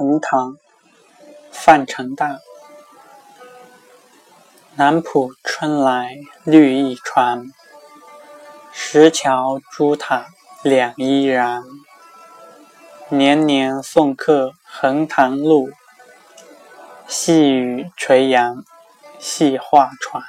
横塘，范成大。南浦春来绿一船，石桥朱塔两依然。年年送客横塘路，细雨垂杨，细画船。